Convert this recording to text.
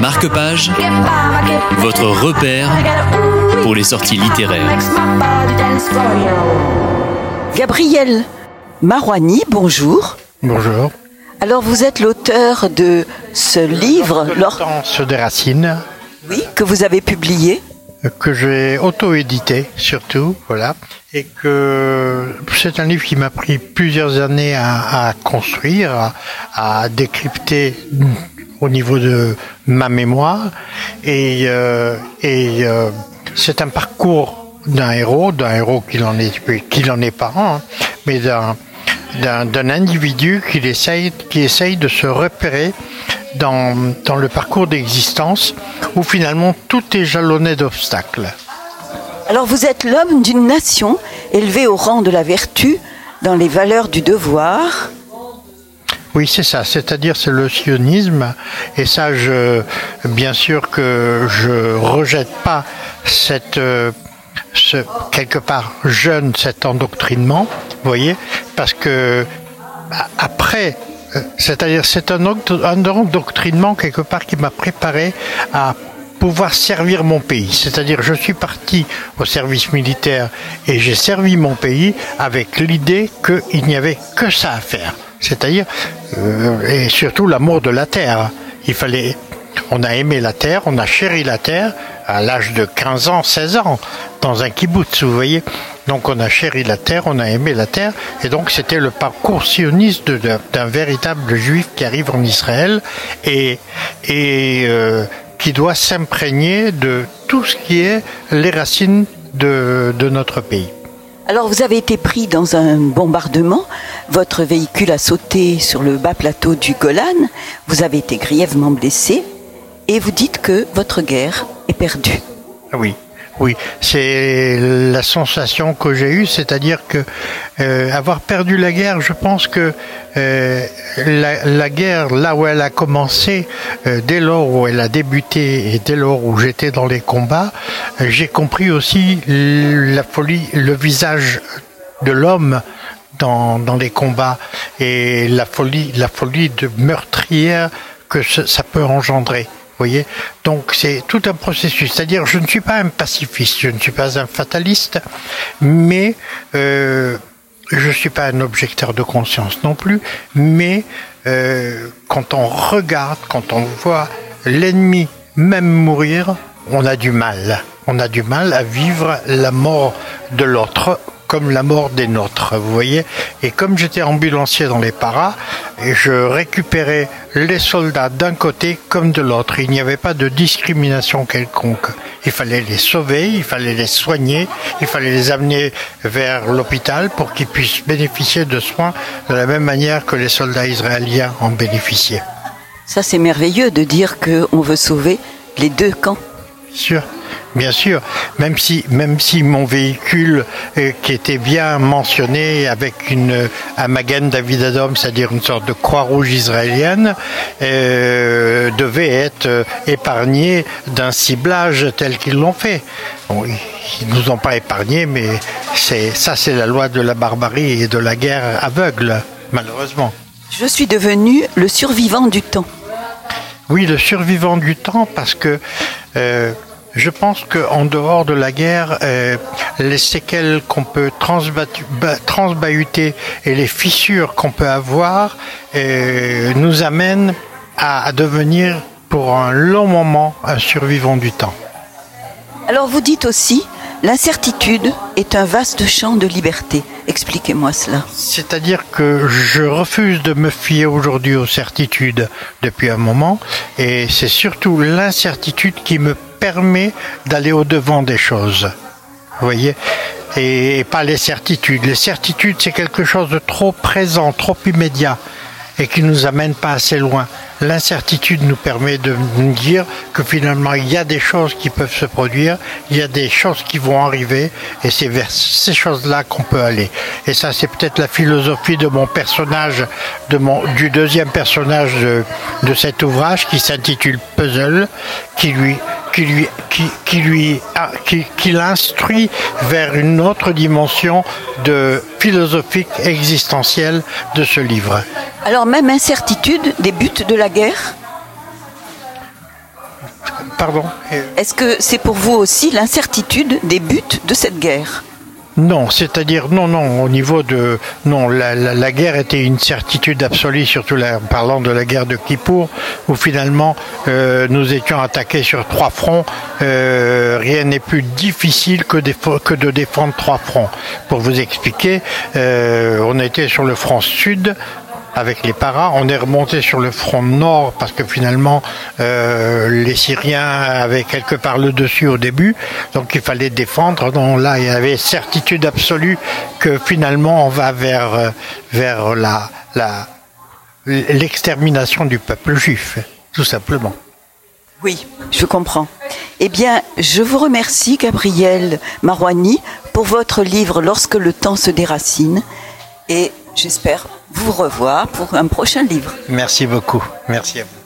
Marque-page, votre repère pour les sorties littéraires. Gabriel Marouani, bonjour. Bonjour. Alors vous êtes l'auteur de ce livre, L'Hortense des racines, oui, que vous avez publié. que j'ai auto-édité surtout, voilà, et que c'est un livre qui m'a pris plusieurs années à, à construire, à, à décrypter au niveau de ma mémoire, et, euh, euh, c'est un parcours d'un héros, d'un héros qui n'en est, qui n'en est pas hein, mais d'un d'un individu qui essaye, qui essaye de se repérer dans, dans le parcours d'existence où finalement tout est jalonné d'obstacles. Alors vous êtes l'homme d'une nation élevé au rang de la vertu dans les valeurs du devoir. Oui, c'est ça. C'est-à-dire, c'est le sionisme. Et ça, je, bien sûr que je rejette pas cette, euh, ce, quelque part jeune, cet endoctrinement. Vous voyez? Parce que, après, euh, c'est-à-dire, c'est un, un endoctrinement quelque part qui m'a préparé à pouvoir servir mon pays. C'est-à-dire, je suis parti au service militaire et j'ai servi mon pays avec l'idée qu'il n'y avait que ça à faire. C'est-à-dire, et surtout l'amour de la terre. Il fallait, on a aimé la terre, on a chéri la terre à l'âge de 15 ans, 16 ans, dans un kibbutz, vous voyez. Donc on a chéri la terre, on a aimé la terre, et donc c'était le parcours sioniste d'un véritable juif qui arrive en Israël et, euh, qui doit s'imprégner de tout ce qui est les racines de notre pays. Alors vous avez été pris dans un bombardement, votre véhicule a sauté sur le bas plateau du Golan, vous avez été grièvement blessé. Et vous dites que votre guerre est perdue. Oui, oui, c'est la sensation que j'ai eue, c'est-à-dire que euh, avoir perdu la guerre, je pense que euh, la, guerre, là où elle a commencé, euh, dès lors où elle a débuté et dès lors où j'étais dans les combats, j'ai compris aussi la folie, le visage de l'homme dans, dans les combats et la folie, la folie de meurtrière que ça peut engendrer. Voyez Donc c'est tout un processus. C'est-à-dire, je ne suis pas un pacifiste, je ne suis pas un fataliste, mais euh, je ne suis pas un objecteur de conscience non plus. Mais euh, quand on regarde, quand on voit l'ennemi même mourir, on a du mal. On a du mal à vivre la mort de l'autre comme la mort des nôtres, vous voyez. Et comme j'étais ambulancier dans les paras, et je récupérais les soldats d'un côté comme de l'autre. Il n'y avait pas de discrimination quelconque. Il fallait les sauver, il fallait les soigner, il fallait les amener vers l'hôpital pour qu'ils puissent bénéficier de soins de la même manière que les soldats israéliens en bénéficiaient. Ça c'est merveilleux de dire qu'on veut sauver les deux camps. sûr, bien sûr. Même si, même si mon véhicule, euh, qui était bien mentionné avec une un Magen David Adom, c'est-à-dire une sorte de croix rouge israélienne, euh, devait être euh, épargné d'un ciblage tel qu'ils l'ont fait. Bon, ils- nous ont pas épargnés, mais c'est ça, c'est la loi de la barbarie et de la guerre aveugle, malheureusement. Je suis devenu le survivant du temps. Oui, le survivant du temps, parce que euh, je pense qu'en dehors de la guerre, euh, les séquelles qu'on peut transbahuter et les fissures qu'on peut avoir euh, nous amènent à, à devenir pour un long moment un survivant du temps. Alors vous dites aussi, l'incertitude est un vaste champ de liberté. Expliquez-moi cela. C'est-à-dire que je refuse de me fier aujourd'hui aux certitudes depuis un moment, et c'est surtout l'incertitude qui me permet d'aller au-devant des choses. Vous voyez et pas les certitudes. Les certitudes, c'est quelque chose de trop présent, trop immédiat, et qui nous amène pas assez loin. L'incertitude nous permet de nous dire que finalement il y a des choses qui peuvent se produire, il y a des choses qui vont arriver, et c'est vers ces choses-là qu'on peut aller. Et ça, c'est peut-être la philosophie de mon personnage, de mon, du deuxième personnage de, de cet ouvrage qui s'intitule Puzzle, qui lui, qui lui, qui, qui lui, qui, qui l'instruit vers une autre dimension de philosophique existentielle de ce livre. Alors même incertitude des buts de la guerre? Pardon? Est-ce que c'est pour vous aussi l'incertitude des buts de cette guerre? Non, c'est-à-dire non, non, au niveau de non, la, guerre était une certitude absolue, surtout en parlant de la guerre de Kippour, où finalement euh, nous étions attaqués sur trois fronts. Euh, rien n'est plus difficile que, que, de défendre trois fronts. Pour vous expliquer, euh, on était sur le front sud, avec les paras. On est remonté sur le front nord parce que finalement euh, les Syriens avaient quelque part le dessus au début, donc il fallait défendre. Donc là, il y avait certitude absolue que finalement on va vers euh, vers la la l'extermination du peuple juif, tout simplement. Oui, je comprends. Eh bien, je vous remercie, Gabriel Marouani, pour votre livre Lorsque le temps se déracine. Et j'espère vous revoir pour un prochain livre. Merci beaucoup. Merci à vous.